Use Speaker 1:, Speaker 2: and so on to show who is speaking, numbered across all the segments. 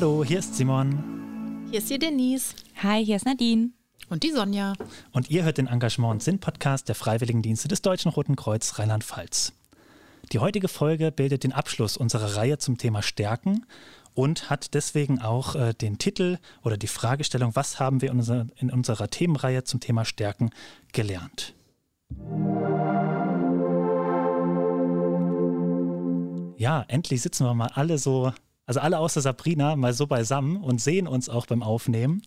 Speaker 1: Hallo, hier ist Simon.
Speaker 2: Hier ist die Denise.
Speaker 3: Hi, hier ist Nadine.
Speaker 2: Und die Sonja.
Speaker 1: Und ihr hört den Engagement- und Sinn-Podcast der Freiwilligendienste des Deutschen Roten Kreuz Rheinland-Pfalz. Die heutige Folge bildet den Abschluss unserer Reihe zum Thema Stärken und hat deswegen auch äh, den Titel oder die Fragestellung, was haben wir in, unser, in unserer Themenreihe zum Thema Stärken gelernt. Ja, endlich sitzen wir mal alle so also alle außer Sabrina mal so beisammen und sehen uns auch beim Aufnehmen.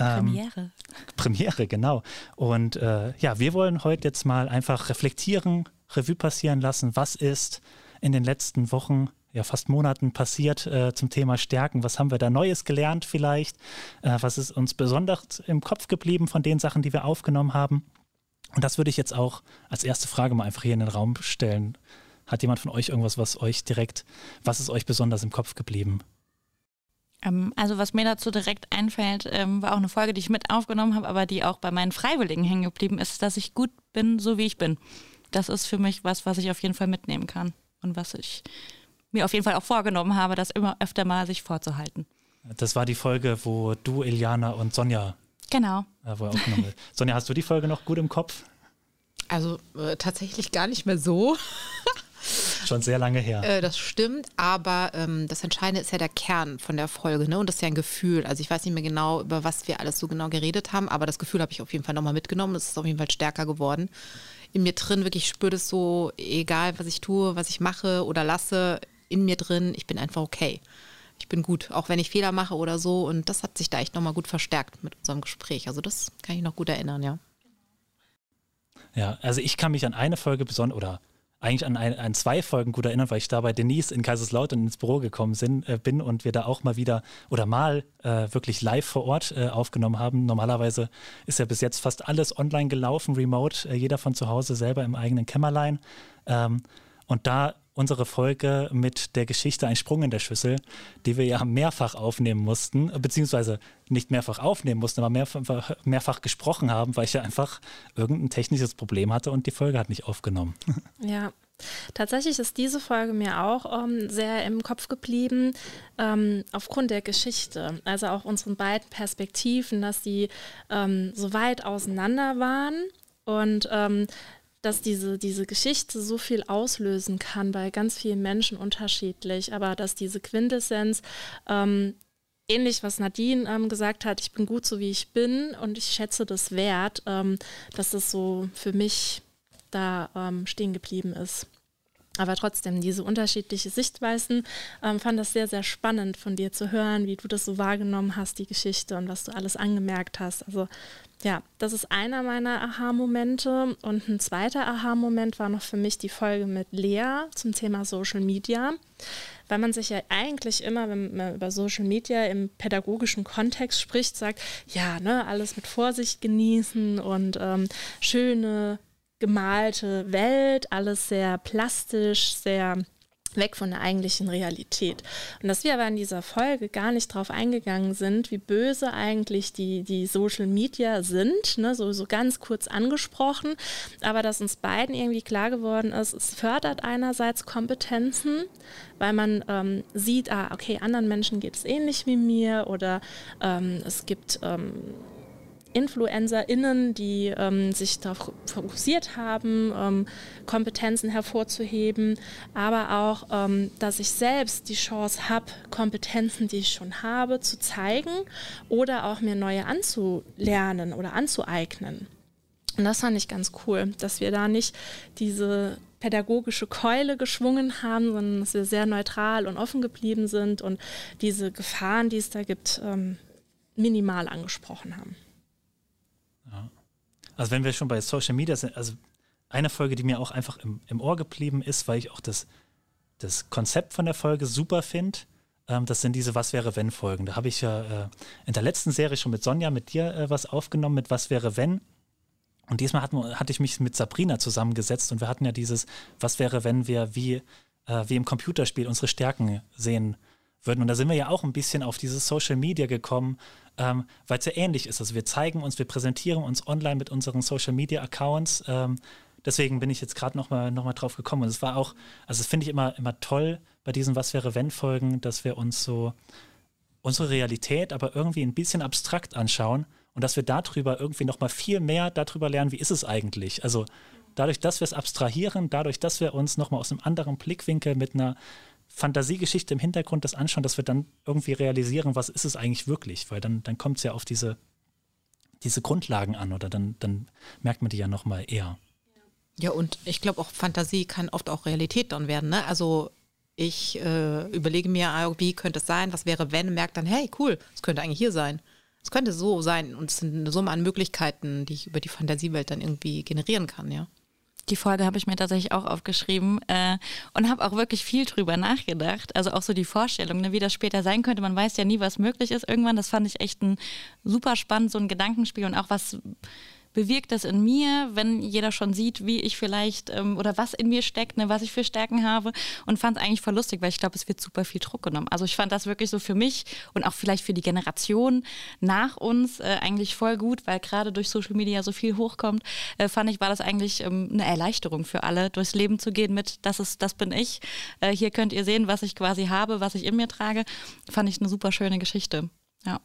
Speaker 3: Ähm, Premiere.
Speaker 1: Premiere, genau. Und äh, ja, wir wollen heute jetzt mal einfach reflektieren, Revue passieren lassen, was ist in den letzten Wochen, ja fast Monaten passiert äh, zum Thema Stärken. Was haben wir da Neues gelernt vielleicht? Äh, was ist uns besonders im Kopf geblieben von den Sachen, die wir aufgenommen haben? Und das würde ich jetzt auch als erste Frage mal einfach hier in den Raum stellen. Hat jemand von euch irgendwas, was euch direkt, was ist euch besonders im Kopf geblieben?
Speaker 3: Ähm, also was mir dazu direkt einfällt, ähm, war auch eine Folge, die ich mit aufgenommen habe, aber die auch bei meinen Freiwilligen hängen geblieben ist, dass ich gut bin, so wie ich bin. Das ist für mich was, was ich auf jeden Fall mitnehmen kann und was ich mir auf jeden Fall auch vorgenommen habe, das immer öfter mal sich vorzuhalten.
Speaker 1: Das war die Folge, wo du, Iliana und Sonja
Speaker 3: Genau.
Speaker 1: Äh, wo aufgenommen Sonja, hast du die Folge noch gut im Kopf?
Speaker 2: Also äh, tatsächlich gar nicht mehr so.
Speaker 1: Schon sehr lange her.
Speaker 2: Äh, das stimmt, aber ähm, das Entscheidende ist ja der Kern von der Folge, ne? Und das ist ja ein Gefühl. Also ich weiß nicht mehr genau, über was wir alles so genau geredet haben, aber das Gefühl habe ich auf jeden Fall nochmal mitgenommen. Es ist auf jeden Fall stärker geworden. In mir drin wirklich spürt es so, egal was ich tue, was ich mache oder lasse, in mir drin, ich bin einfach okay. Ich bin gut, auch wenn ich Fehler mache oder so. Und das hat sich da echt nochmal gut verstärkt mit unserem Gespräch. Also das kann ich noch gut erinnern, ja.
Speaker 1: Ja, also ich kann mich an eine Folge besonders, oder eigentlich an, ein, an zwei Folgen gut erinnern, weil ich da bei Denise in Kaiserslautern ins Büro gekommen sind, äh, bin und wir da auch mal wieder oder mal äh, wirklich live vor Ort äh, aufgenommen haben. Normalerweise ist ja bis jetzt fast alles online gelaufen, remote, äh, jeder von zu Hause selber im eigenen Kämmerlein. Ähm, und da unsere Folge mit der Geschichte Ein Sprung in der Schüssel, die wir ja mehrfach aufnehmen mussten, beziehungsweise nicht mehrfach aufnehmen mussten, aber mehrfach, mehrfach gesprochen haben, weil ich ja einfach irgendein technisches Problem hatte und die Folge hat nicht aufgenommen.
Speaker 4: Ja, Tatsächlich ist diese Folge mir auch ähm, sehr im Kopf geblieben, ähm, aufgrund der Geschichte. Also auch unseren beiden Perspektiven, dass die ähm, so weit auseinander waren und ähm, dass diese, diese Geschichte so viel auslösen kann bei ganz vielen Menschen unterschiedlich, aber dass diese Quintessenz ähm, ähnlich, was Nadine ähm, gesagt hat, ich bin gut so wie ich bin und ich schätze das wert, ähm, dass das so für mich da ähm, stehen geblieben ist. Aber trotzdem, diese unterschiedlichen Sichtweisen, ähm, fand das sehr, sehr spannend von dir zu hören, wie du das so wahrgenommen hast, die Geschichte und was du alles angemerkt hast. Also ja, das ist einer meiner Aha-Momente. Und ein zweiter Aha-Moment war noch für mich die Folge mit Lea zum Thema Social Media. Weil man sich ja eigentlich immer, wenn man über Social Media im pädagogischen Kontext spricht, sagt, ja, ne, alles mit Vorsicht genießen und ähm, schöne gemalte Welt, alles sehr plastisch, sehr weg von der eigentlichen Realität. Und dass wir aber in dieser Folge gar nicht drauf eingegangen sind, wie böse eigentlich die, die Social Media sind, ne, so, so ganz kurz angesprochen, aber dass uns beiden irgendwie klar geworden ist, es fördert einerseits Kompetenzen, weil man ähm, sieht, ah, okay, anderen Menschen geht es ähnlich wie mir oder ähm, es gibt ähm, InfluencerInnen, die ähm, sich darauf fokussiert haben, ähm, Kompetenzen hervorzuheben, aber auch, ähm, dass ich selbst die Chance habe, Kompetenzen, die ich schon habe, zu zeigen oder auch mir neue anzulernen oder anzueignen. Und das fand ich ganz cool, dass wir da nicht diese pädagogische Keule geschwungen haben, sondern dass wir sehr neutral und offen geblieben sind und diese Gefahren, die es da gibt, ähm, minimal angesprochen haben.
Speaker 1: Also wenn wir schon bei Social Media sind, also eine Folge, die mir auch einfach im, im Ohr geblieben ist, weil ich auch das, das Konzept von der Folge super finde. Ähm, das sind diese Was wäre wenn Folgen. Da habe ich ja äh, in der letzten Serie schon mit Sonja, mit dir äh, was aufgenommen mit Was wäre wenn. Und diesmal hatten, hatte ich mich mit Sabrina zusammengesetzt und wir hatten ja dieses Was wäre wenn wir wie, äh, wie im Computerspiel unsere Stärken sehen würden. Und da sind wir ja auch ein bisschen auf dieses Social Media gekommen, ähm, weil es ja ähnlich ist. Also wir zeigen uns, wir präsentieren uns online mit unseren Social Media Accounts. Ähm, deswegen bin ich jetzt gerade nochmal noch mal drauf gekommen. Und es war auch, also das finde ich immer, immer toll bei diesen Was wäre wenn Folgen, dass wir uns so unsere Realität aber irgendwie ein bisschen abstrakt anschauen und dass wir darüber irgendwie nochmal viel mehr darüber lernen, wie ist es eigentlich. Also dadurch, dass wir es abstrahieren, dadurch, dass wir uns nochmal aus einem anderen Blickwinkel mit einer Fantasiegeschichte im Hintergrund das anschauen, dass wir dann irgendwie realisieren, was ist es eigentlich wirklich, weil dann, dann kommt es ja auf diese, diese Grundlagen an oder dann, dann merkt man die ja nochmal eher.
Speaker 2: Ja, und ich glaube auch Fantasie kann oft auch Realität dann werden. Ne? Also ich äh, überlege mir, ah, wie könnte es sein, was wäre, wenn, merkt dann, hey, cool, es könnte eigentlich hier sein. Es könnte so sein und es sind eine Summe an Möglichkeiten, die ich über die Fantasiewelt dann irgendwie generieren kann, ja.
Speaker 3: Die Folge habe ich mir tatsächlich auch aufgeschrieben äh, und habe auch wirklich viel drüber nachgedacht. Also auch so die Vorstellung, ne, wie das später sein könnte. Man weiß ja nie, was möglich ist irgendwann. Das fand ich echt ein super spannend, so ein Gedankenspiel und auch was bewirkt das in mir, wenn jeder schon sieht, wie ich vielleicht ähm, oder was in mir steckt, ne, was ich für Stärken habe und fand es eigentlich voll lustig, weil ich glaube, es wird super viel Druck genommen. Also ich fand das wirklich so für mich und auch vielleicht für die Generation nach uns äh, eigentlich voll gut, weil gerade durch Social Media so viel hochkommt, äh, fand ich, war das eigentlich ähm, eine Erleichterung für alle, durchs Leben zu gehen mit, das ist, das bin ich. Äh, hier könnt ihr sehen, was ich quasi habe, was ich in mir trage. Fand ich eine super schöne Geschichte. Ja.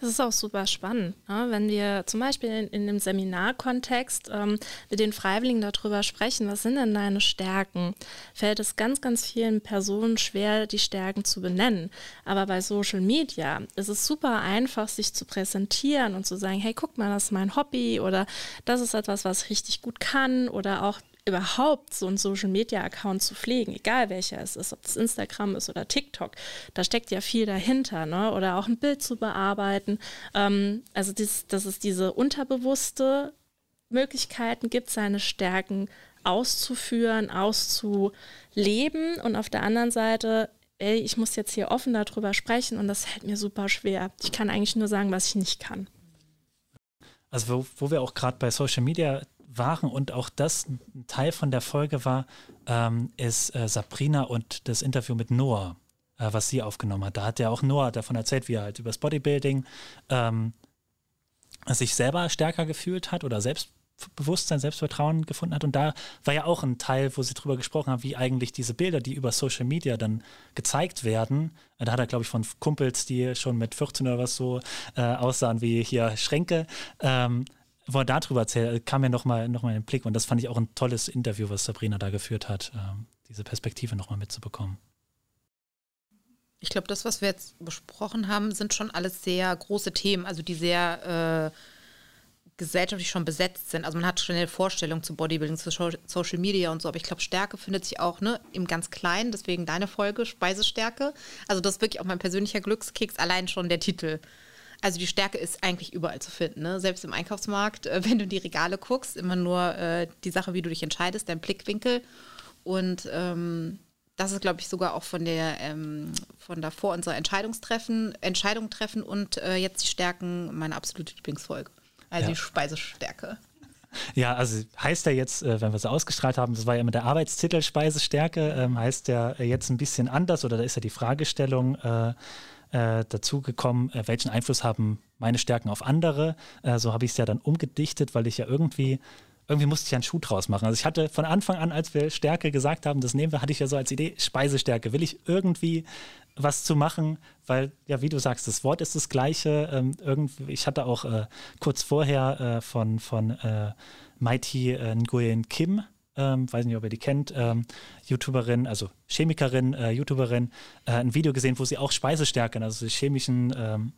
Speaker 4: Das ist auch super spannend, ne? wenn wir zum Beispiel in, in dem Seminarkontext ähm, mit den Freiwilligen darüber sprechen, was sind denn deine Stärken, fällt es ganz, ganz vielen Personen schwer, die Stärken zu benennen. Aber bei Social Media ist es super einfach, sich zu präsentieren und zu sagen, hey, guck mal, das ist mein Hobby oder das ist etwas, was ich richtig gut kann oder auch überhaupt so einen Social-Media-Account zu pflegen, egal welcher es ist, ob es Instagram ist oder TikTok, da steckt ja viel dahinter, ne? oder auch ein Bild zu bearbeiten. Ähm, also dies, dass es diese unterbewusste Möglichkeiten gibt, seine Stärken auszuführen, auszuleben und auf der anderen Seite ey, ich muss jetzt hier offen darüber sprechen und das fällt mir super schwer. Ich kann eigentlich nur sagen, was ich nicht kann.
Speaker 1: Also wo, wo wir auch gerade bei Social Media waren und auch das ein Teil von der Folge war, ähm, ist äh, Sabrina und das Interview mit Noah, äh, was sie aufgenommen hat. Da hat ja auch Noah davon erzählt, wie er halt über das Bodybuilding ähm, sich selber stärker gefühlt hat oder Selbstbewusstsein, Selbstvertrauen gefunden hat. Und da war ja auch ein Teil, wo sie drüber gesprochen haben, wie eigentlich diese Bilder, die über Social Media dann gezeigt werden, äh, da hat er, glaube ich, von Kumpels, die schon mit 14 oder was so äh, aussahen wie hier Schränke, ähm, wo er darüber erzählt, kam mir nochmal noch mal in den Blick und das fand ich auch ein tolles Interview, was Sabrina da geführt hat, ähm, diese Perspektive nochmal mitzubekommen.
Speaker 2: Ich glaube, das, was wir jetzt besprochen haben, sind schon alles sehr große Themen, also die sehr äh, gesellschaftlich schon besetzt sind. Also man hat schon eine Vorstellung zu Bodybuilding, zu Social Media und so, aber ich glaube, Stärke findet sich auch ne, im ganz Kleinen, deswegen deine Folge, Speisestärke. Also das ist wirklich auch mein persönlicher Glückskeks, allein schon der Titel. Also die Stärke ist eigentlich überall zu finden. Ne? Selbst im Einkaufsmarkt, äh, wenn du in die Regale guckst, immer nur äh, die Sache, wie du dich entscheidest, dein Blickwinkel. Und ähm, das ist, glaube ich, sogar auch von der ähm, von davor unserer Entscheidungstreffen, Entscheidung treffen und äh, jetzt die Stärken meine absolute Lieblingsfolge. Also ja. die Speisestärke.
Speaker 1: Ja, also heißt der jetzt, äh, wenn wir es ausgestrahlt haben, das war ja immer der Arbeitstitel Speisestärke, ähm, heißt der jetzt ein bisschen anders oder da ist ja die Fragestellung, äh, äh, dazu gekommen, äh, welchen Einfluss haben meine Stärken auf andere. Äh, so habe ich es ja dann umgedichtet, weil ich ja irgendwie, irgendwie musste ich einen Schuh draus machen. Also ich hatte von Anfang an, als wir Stärke gesagt haben, das nehmen wir, hatte ich ja so als Idee, Speisestärke. Will ich irgendwie was zu machen, weil, ja, wie du sagst, das Wort ist das gleiche. Ähm, irgendwie, ich hatte auch äh, kurz vorher äh, von, von äh, Mighty Nguyen Kim ähm, weiß nicht, ob ihr die kennt, ähm, YouTuberin, also Chemikerin, äh, YouTuberin, äh, ein Video gesehen, wo sie auch Speisestärken, also chemischen ähm,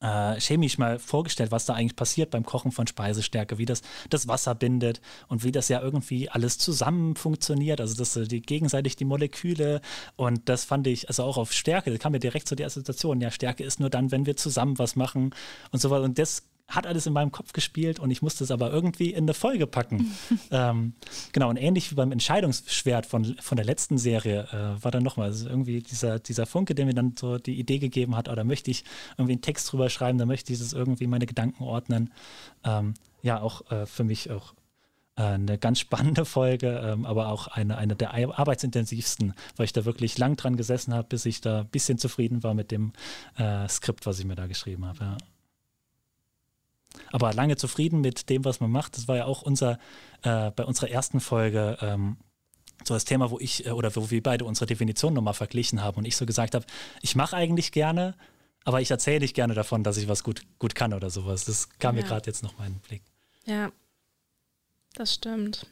Speaker 1: äh, chemisch mal vorgestellt, was da eigentlich passiert beim Kochen von Speisestärke, wie das das Wasser bindet und wie das ja irgendwie alles zusammen funktioniert, also dass die gegenseitig die Moleküle und das fand ich, also auch auf Stärke, da kam mir direkt so die Assoziation, ja, Stärke ist nur dann, wenn wir zusammen was machen und so weiter. Und das hat alles in meinem Kopf gespielt und ich musste es aber irgendwie in eine Folge packen. ähm, genau, und ähnlich wie beim Entscheidungsschwert von, von der letzten Serie äh, war dann nochmal also irgendwie dieser, dieser Funke, der mir dann so die Idee gegeben hat, oder möchte ich irgendwie einen Text drüber schreiben, da möchte ich das irgendwie meine Gedanken ordnen. Ähm, ja, auch äh, für mich auch äh, eine ganz spannende Folge, ähm, aber auch eine, eine der arbeitsintensivsten, weil ich da wirklich lang dran gesessen habe, bis ich da ein bisschen zufrieden war mit dem äh, Skript, was ich mir da geschrieben habe. Ja aber lange zufrieden mit dem, was man macht. Das war ja auch unser, äh, bei unserer ersten Folge, ähm, so das Thema, wo ich äh, oder wo wir beide unsere Definition nochmal verglichen haben und ich so gesagt habe, ich mache eigentlich gerne, aber ich erzähle nicht gerne davon, dass ich was gut, gut kann oder sowas. Das kam ja. mir gerade jetzt noch mal in den Blick.
Speaker 4: Ja, das stimmt.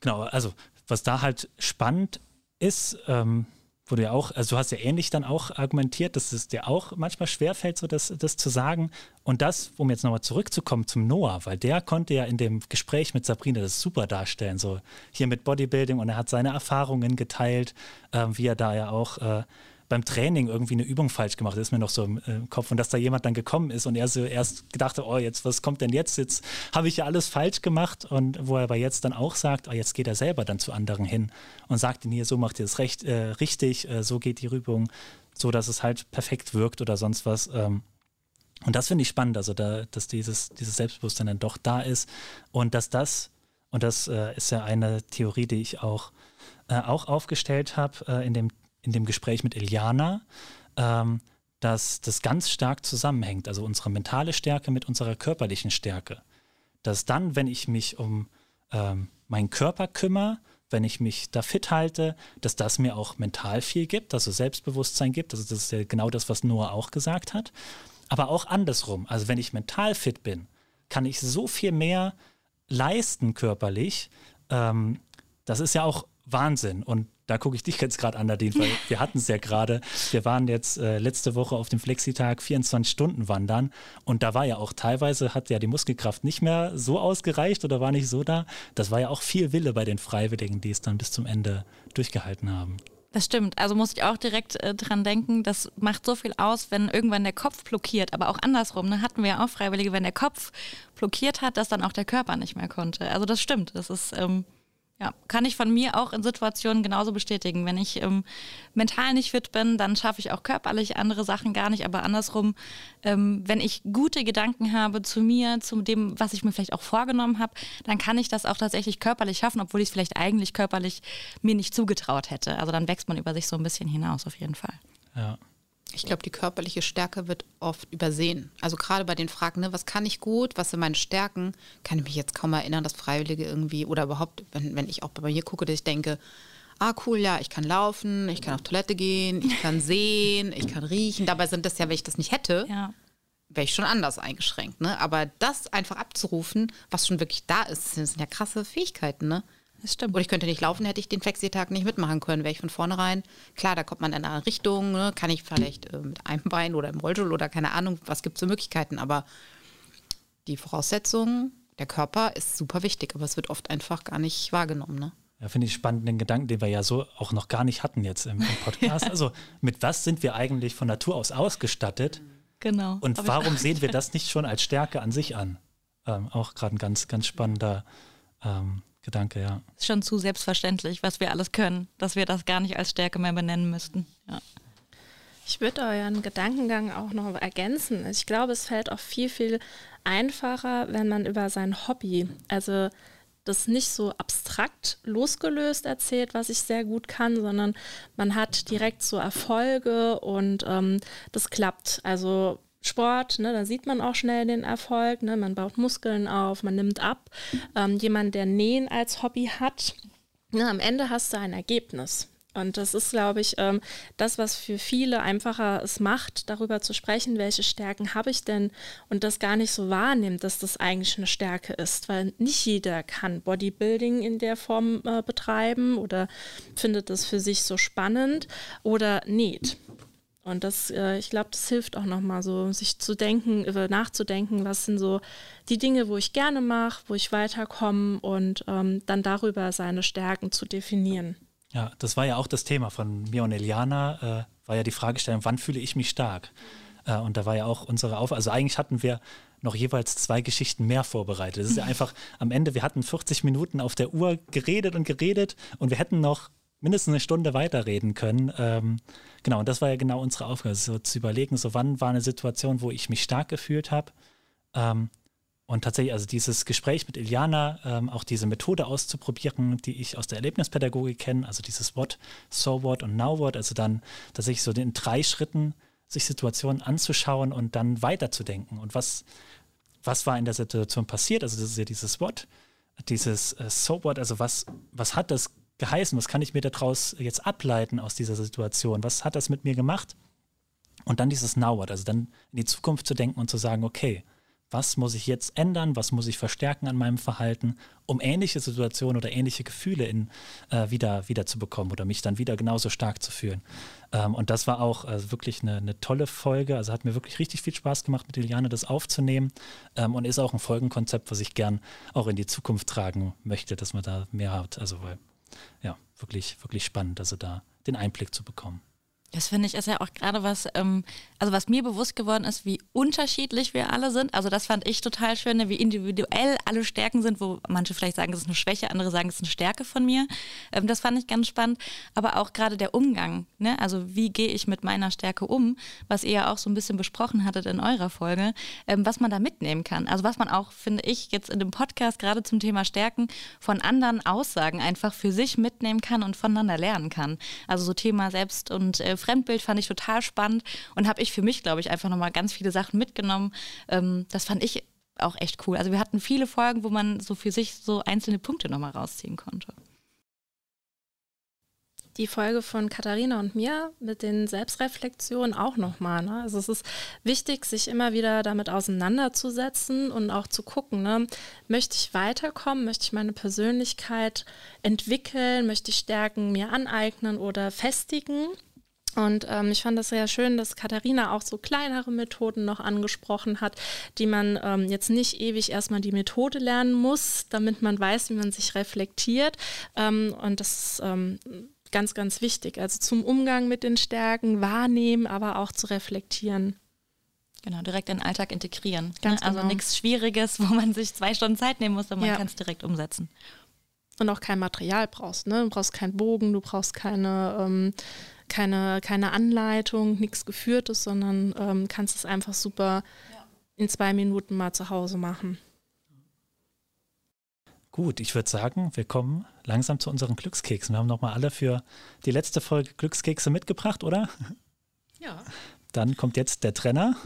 Speaker 1: Genau, also was da halt spannend ist, ähm, wo du ja auch, also du hast ja ähnlich dann auch argumentiert, dass es dir auch manchmal schwerfällt, so das, das zu sagen. Und das, um jetzt nochmal zurückzukommen zum Noah, weil der konnte ja in dem Gespräch mit Sabrina das super darstellen, so hier mit Bodybuilding und er hat seine Erfahrungen geteilt, äh, wie er da ja auch äh, beim Training irgendwie eine Übung falsch gemacht. Das ist mir noch so im, im, Kopf. Und dass da jemand dann gekommen ist und er so erst gedacht hat, oh, jetzt, was kommt denn jetzt? Jetzt habe ich ja alles falsch gemacht. Und wo er aber jetzt dann auch sagt, oh, jetzt geht er selber dann zu anderen hin und sagt ihnen hier, so macht ihr das recht, äh, richtig, äh, so geht die Übung, so dass es halt perfekt wirkt oder sonst was. Ähm, und das finde ich spannend, also da, dass dieses, dieses Selbstbewusstsein dann doch da ist und dass das, und das äh, ist ja eine Theorie, die ich auch, äh, auch aufgestellt habe äh, in dem in dem Gespräch mit Iliana, ähm, dass das ganz stark zusammenhängt, also unsere mentale Stärke mit unserer körperlichen Stärke. Dass dann, wenn ich mich um ähm, meinen Körper kümmere, wenn ich mich da fit halte, dass das mir auch mental viel gibt, also Selbstbewusstsein gibt. Also das ist ja genau das, was Noah auch gesagt hat. Aber auch andersrum. Also wenn ich mental fit bin, kann ich so viel mehr leisten körperlich. Ähm, das ist ja auch Wahnsinn. Und da gucke ich dich jetzt gerade an, Nadine, weil wir hatten es ja gerade. Wir waren jetzt äh, letzte Woche auf dem Flexitag 24 Stunden wandern und da war ja auch teilweise, hat ja die Muskelkraft nicht mehr so ausgereicht oder war nicht so da. Das war ja auch viel Wille bei den Freiwilligen, die es dann bis zum Ende durchgehalten haben.
Speaker 3: Das stimmt. Also muss ich auch direkt äh, dran denken, das macht so viel aus, wenn irgendwann der Kopf blockiert. Aber auch andersrum, ne, hatten wir ja auch Freiwillige, wenn der Kopf blockiert hat, dass dann auch der Körper nicht mehr konnte. Also das stimmt. Das ist ähm, ja, kann ich von mir auch in Situationen genauso bestätigen. Wenn ich ähm, mental nicht fit bin, dann schaffe ich auch körperlich andere Sachen gar nicht. Aber andersrum, ähm, wenn ich gute Gedanken habe zu mir, zu dem, was ich mir vielleicht auch vorgenommen habe, dann kann ich das auch tatsächlich körperlich schaffen, obwohl ich es vielleicht eigentlich körperlich mir nicht zugetraut hätte. Also dann wächst man über sich so ein bisschen hinaus, auf jeden Fall.
Speaker 1: Ja.
Speaker 2: Ich glaube, die körperliche Stärke wird oft übersehen. Also gerade bei den Fragen, ne, was kann ich gut, was sind meine Stärken, kann ich mich jetzt kaum erinnern, dass Freiwillige irgendwie oder überhaupt, wenn, wenn ich auch bei mir gucke, dass ich denke, ah cool, ja, ich kann laufen, ich kann auf Toilette gehen, ich kann sehen, ich kann riechen. Dabei sind das ja, wenn ich das nicht hätte, ja. wäre ich schon anders eingeschränkt. Ne? Aber das einfach abzurufen, was schon wirklich da ist, das sind ja krasse Fähigkeiten. Ne?
Speaker 3: Das stimmt.
Speaker 2: Oder ich könnte nicht laufen, hätte ich den Flexi-Tag nicht mitmachen können. Wäre ich von vornherein, klar, da kommt man in eine Richtung, ne? kann ich vielleicht äh, mit einem Bein oder im Rollstuhl oder keine Ahnung, was gibt es für Möglichkeiten. Aber die Voraussetzungen, der Körper ist super wichtig, aber es wird oft einfach gar nicht wahrgenommen. Ne?
Speaker 1: Ja, finde ich spannend, den Gedanken, den wir ja so auch noch gar nicht hatten jetzt im, im Podcast. ja. Also mit was sind wir eigentlich von Natur aus ausgestattet?
Speaker 3: Genau.
Speaker 1: Und warum sehen wir das nicht schon als Stärke an sich an? Ähm, auch gerade ein ganz, ganz spannender ähm, Gedanke, ja.
Speaker 3: Ist schon zu selbstverständlich, was wir alles können, dass wir das gar nicht als Stärke mehr benennen müssten. Ja.
Speaker 4: Ich würde euren Gedankengang auch noch ergänzen. Ich glaube, es fällt auch viel, viel einfacher, wenn man über sein Hobby, also das nicht so abstrakt losgelöst erzählt, was ich sehr gut kann, sondern man hat direkt so Erfolge und ähm, das klappt. Also Sport, ne, da sieht man auch schnell den Erfolg, ne, man baut Muskeln auf, man nimmt ab. Ähm, jemand, der Nähen als Hobby hat, ne, am Ende hast du ein Ergebnis. Und das ist, glaube ich, ähm, das, was für viele einfacher es macht, darüber zu sprechen, welche Stärken habe ich denn und das gar nicht so wahrnimmt, dass das eigentlich eine Stärke ist, weil nicht jeder kann Bodybuilding in der Form äh, betreiben oder findet das für sich so spannend oder näht. Und das, äh, ich glaube, das hilft auch nochmal so, sich zu denken, über nachzudenken, was sind so die Dinge, wo ich gerne mache, wo ich weiterkomme und ähm, dann darüber seine Stärken zu definieren.
Speaker 1: Ja, das war ja auch das Thema von mir und Eliana, äh, war ja die Fragestellung, wann fühle ich mich stark? Äh, und da war ja auch unsere Aufgabe, also eigentlich hatten wir noch jeweils zwei Geschichten mehr vorbereitet. Das ist ja einfach am Ende, wir hatten 40 Minuten auf der Uhr geredet und geredet und wir hätten noch mindestens eine Stunde weiterreden können. Ähm, genau, und das war ja genau unsere Aufgabe, so zu überlegen, so wann war eine Situation, wo ich mich stark gefühlt habe. Ähm, und tatsächlich, also dieses Gespräch mit Iliana, ähm, auch diese Methode auszuprobieren, die ich aus der Erlebnispädagogik kenne, also dieses What, So What und Now What, also dann tatsächlich so in drei Schritten sich Situationen anzuschauen und dann weiterzudenken. Und was, was war in der Situation passiert? Also das ist ja dieses What, dieses äh, So What, also was, was hat das geheißen? Was kann ich mir daraus jetzt ableiten aus dieser Situation? Was hat das mit mir gemacht? Und dann dieses Now, also dann in die Zukunft zu denken und zu sagen, okay, was muss ich jetzt ändern, was muss ich verstärken an meinem Verhalten, um ähnliche Situationen oder ähnliche Gefühle in, äh, wieder, wieder zu bekommen oder mich dann wieder genauso stark zu fühlen. Ähm, und das war auch äh, wirklich eine, eine, tolle Folge. Also hat mir wirklich richtig viel Spaß gemacht, mit Iliane das aufzunehmen ähm, und ist auch ein Folgenkonzept, was ich gern auch in die Zukunft tragen möchte, dass man da mehr hat. Also weil, ja, wirklich, wirklich spannend, also da den Einblick zu bekommen.
Speaker 3: Das finde ich ist ja auch gerade was, ähm, also was mir bewusst geworden ist, wie unterschiedlich wir alle sind. Also das fand ich total schön, ne, wie individuell alle Stärken sind, wo manche vielleicht sagen, es ist eine Schwäche, andere sagen, es ist eine Stärke von mir. Ähm, das fand ich ganz spannend. Aber auch gerade der Umgang, ne? also wie gehe ich mit meiner Stärke um, was ihr ja auch so ein bisschen besprochen hattet in eurer Folge, ähm, was man da mitnehmen kann. Also was man auch, finde ich, jetzt in dem Podcast gerade zum Thema Stärken von anderen Aussagen einfach für sich mitnehmen kann und voneinander lernen kann. Also so Thema Selbst- und äh, Fremdbild fand ich total spannend und habe ich für mich, glaube ich, einfach nochmal ganz viele Sachen mitgenommen. Ähm, das fand ich auch echt cool. Also wir hatten viele Folgen, wo man so für sich so einzelne Punkte nochmal rausziehen konnte
Speaker 4: die Folge von Katharina und mir mit den Selbstreflexionen auch nochmal. Ne? Also es ist wichtig, sich immer wieder damit auseinanderzusetzen und auch zu gucken, ne? möchte ich weiterkommen, möchte ich meine Persönlichkeit entwickeln, möchte ich Stärken mir aneignen oder festigen. Und ähm, ich fand das sehr schön, dass Katharina auch so kleinere Methoden noch angesprochen hat, die man ähm, jetzt nicht ewig erstmal die Methode lernen muss, damit man weiß, wie man sich reflektiert. Ähm, und das ist ähm, ganz, ganz wichtig. Also zum Umgang mit den Stärken wahrnehmen, aber auch zu reflektieren.
Speaker 3: Genau, direkt in den Alltag integrieren. Ne? Ganz also genau. nichts Schwieriges, wo man sich zwei Stunden Zeit nehmen muss, sondern ja. man kann es direkt umsetzen.
Speaker 4: Und auch kein Material brauchst. Ne? Du brauchst keinen Bogen, du brauchst keine ähm, keine, keine Anleitung, nichts Geführtes, sondern ähm, kannst es einfach super ja. in zwei Minuten mal zu Hause machen.
Speaker 1: Gut, ich würde sagen, wir kommen langsam zu unseren Glückskeksen. Wir haben nochmal alle für die letzte Folge Glückskekse mitgebracht, oder?
Speaker 2: Ja.
Speaker 1: Dann kommt jetzt der Trenner.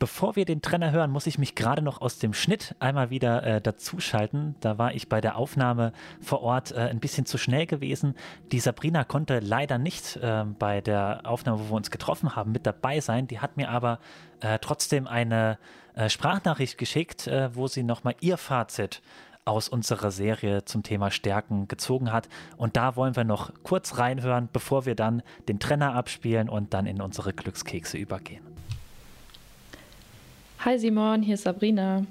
Speaker 1: Bevor wir den Trenner hören, muss ich mich gerade noch aus dem Schnitt einmal wieder äh, dazuschalten. Da war ich bei der Aufnahme vor Ort äh, ein bisschen zu schnell gewesen. Die Sabrina konnte leider nicht äh, bei der Aufnahme, wo wir uns getroffen haben, mit dabei sein. Die hat mir aber äh, trotzdem eine äh, Sprachnachricht geschickt, äh, wo sie nochmal ihr Fazit aus unserer Serie zum Thema Stärken gezogen hat. Und da wollen wir noch kurz reinhören, bevor wir dann den Trenner abspielen und dann in unsere Glückskekse übergehen.
Speaker 5: Hi Simon, hier ist Sabrina.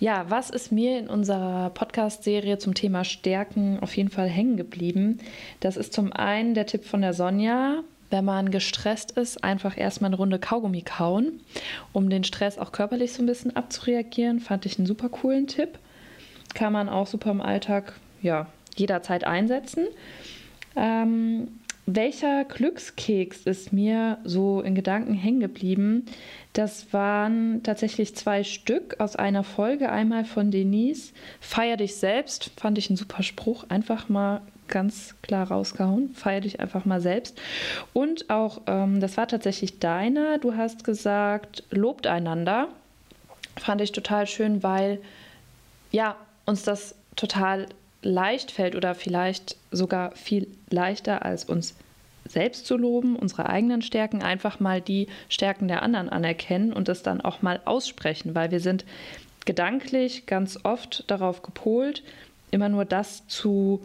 Speaker 5: Ja, was ist mir in unserer Podcast-Serie zum Thema Stärken auf jeden Fall hängen geblieben? Das ist zum einen der Tipp von der Sonja, wenn man gestresst ist, einfach erstmal eine Runde Kaugummi kauen, um den Stress auch körperlich so ein bisschen abzureagieren. Fand ich einen super coolen Tipp. Kann man auch super im Alltag ja, jederzeit einsetzen. Ähm, welcher Glückskeks ist mir so in Gedanken hängen geblieben? Das waren tatsächlich zwei Stück aus einer Folge. Einmal von Denise, Feier dich selbst, fand ich ein super Spruch. Einfach mal ganz klar rausgehauen. Feier dich einfach mal selbst. Und auch, ähm, das war tatsächlich deiner. Du hast gesagt, lobt einander. Fand ich total schön, weil ja, uns das total leicht fällt oder vielleicht sogar viel leichter als uns selbst zu loben, unsere eigenen Stärken, einfach mal die Stärken der anderen anerkennen und das dann auch mal aussprechen, weil wir sind gedanklich ganz oft darauf gepolt, immer nur das zu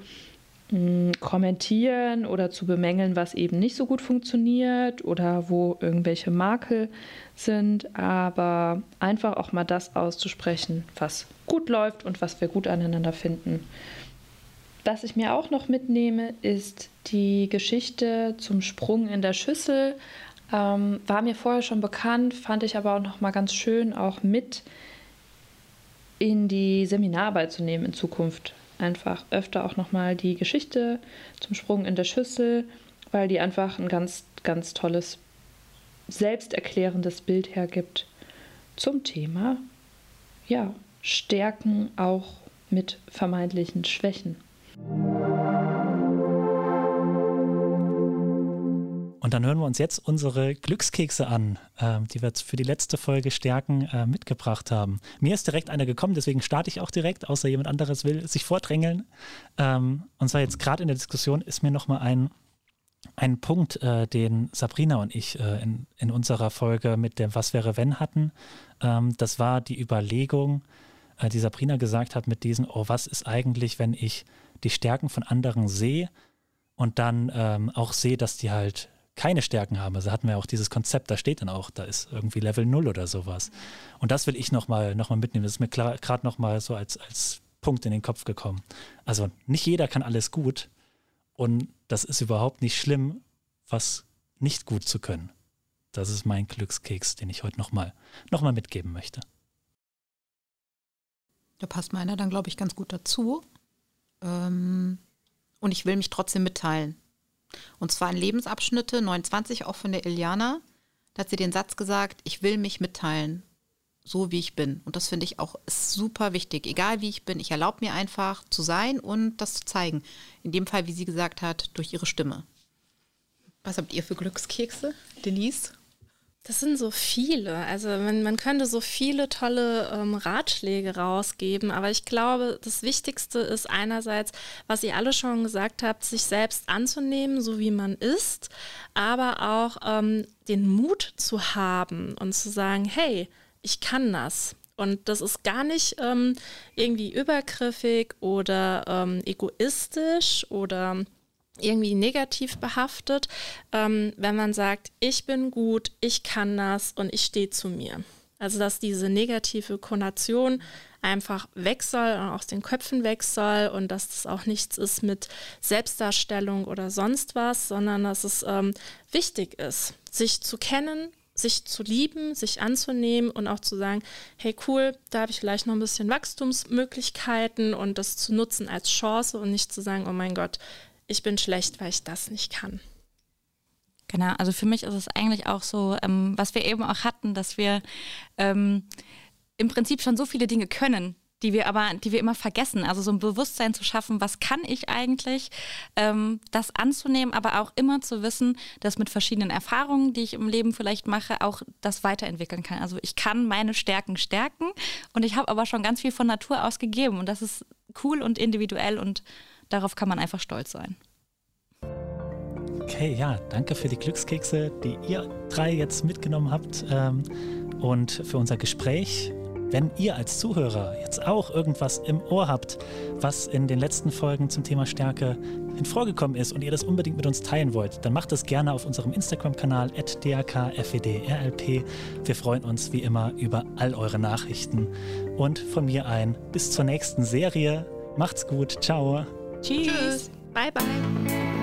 Speaker 5: mh, hm, kommentieren oder zu bemängeln, was eben nicht so gut funktioniert oder wo irgendwelche Makel sind, aber einfach auch mal das auszusprechen, was gut läuft und was wir gut aneinander finden. Was ich mir auch noch mitnehme, ist die Geschichte zum Sprung in der Schüssel. Ähm, war mir vorher schon bekannt, fand ich aber auch noch mal ganz schön, auch mit in die Seminararbeit zu nehmen in Zukunft. Einfach öfter auch noch mal die Geschichte zum Sprung in der Schüssel, weil die einfach ein ganz, ganz tolles, selbsterklärendes Bild hergibt zum Thema, ja, Stärken auch mit vermeintlichen Schwächen.
Speaker 1: Und dann hören wir uns jetzt unsere Glückskekse an, äh, die wir für die letzte Folge Stärken äh, mitgebracht haben. Mir ist direkt einer gekommen, deswegen starte ich auch direkt, außer jemand anderes will sich vordrängeln. Ähm, und zwar jetzt gerade in der Diskussion ist mir nochmal ein, ein Punkt, äh, den Sabrina und ich äh, in, in unserer Folge mit dem Was wäre wenn hatten. Ähm, das war die Überlegung, äh, die Sabrina gesagt hat mit diesen, oh, was ist eigentlich, wenn ich die Stärken von anderen sehe und dann ähm, auch sehe, dass die halt keine Stärken haben. Also hatten wir auch dieses Konzept, da steht dann auch, da ist irgendwie Level 0 oder sowas. Und das will ich nochmal noch mal mitnehmen. Das ist mir gerade nochmal so als, als Punkt in den Kopf gekommen. Also nicht jeder kann alles gut und das ist überhaupt nicht schlimm, was nicht gut zu können. Das ist mein Glückskeks, den ich heute nochmal noch mal mitgeben möchte.
Speaker 2: Da passt meiner dann, glaube ich, ganz gut dazu. Ähm, und ich will mich trotzdem mitteilen. Und zwar in Lebensabschnitte 29, auch von der Iliana. Da hat sie den Satz gesagt, ich will mich mitteilen, so wie ich bin. Und das finde ich auch super wichtig. Egal wie ich bin, ich erlaube mir einfach zu sein und das zu zeigen. In dem Fall, wie sie gesagt hat, durch ihre Stimme. Was habt ihr für Glückskekse, Denise?
Speaker 4: Das sind so viele. Also man, man könnte so viele tolle ähm, Ratschläge rausgeben, aber ich glaube, das Wichtigste ist einerseits, was ihr alle schon gesagt habt, sich selbst anzunehmen, so wie man ist, aber auch ähm, den Mut zu haben und zu sagen, hey, ich kann das. Und das ist gar nicht ähm, irgendwie übergriffig oder ähm, egoistisch oder irgendwie negativ behaftet, ähm, wenn man sagt, ich bin gut, ich kann das und ich stehe zu mir. Also dass diese negative Konnotation einfach weg soll und aus den Köpfen weg soll und dass das auch nichts ist mit Selbstdarstellung oder sonst was, sondern dass es ähm, wichtig ist, sich zu kennen, sich zu lieben, sich anzunehmen und auch zu sagen, hey cool, da habe ich vielleicht noch ein bisschen Wachstumsmöglichkeiten und das zu nutzen als Chance und nicht zu sagen, oh mein Gott, ich bin schlecht, weil ich das nicht kann.
Speaker 3: Genau, also für mich ist es eigentlich auch so, ähm, was wir eben auch hatten, dass wir ähm, im Prinzip schon so viele Dinge können, die wir aber, die wir immer vergessen. Also so ein Bewusstsein zu schaffen, was kann ich eigentlich, ähm, das anzunehmen, aber auch immer zu wissen, dass mit verschiedenen Erfahrungen, die ich im Leben vielleicht mache, auch das weiterentwickeln kann. Also ich kann meine Stärken stärken und ich habe aber schon ganz viel von Natur aus gegeben und das ist cool und individuell und darauf kann man einfach stolz sein.
Speaker 1: Okay, ja, danke für die Glückskekse, die ihr drei jetzt mitgenommen habt ähm, und für unser Gespräch. Wenn ihr als Zuhörer jetzt auch irgendwas im Ohr habt, was in den letzten Folgen zum Thema Stärke in vorgekommen ist und ihr das unbedingt mit uns teilen wollt, dann macht das gerne auf unserem Instagram-Kanal @drkfedrlp. Wir freuen uns wie immer über all eure Nachrichten und von mir ein bis zur nächsten Serie. Macht's gut, ciao.
Speaker 3: Tschüss.
Speaker 4: Bye bye.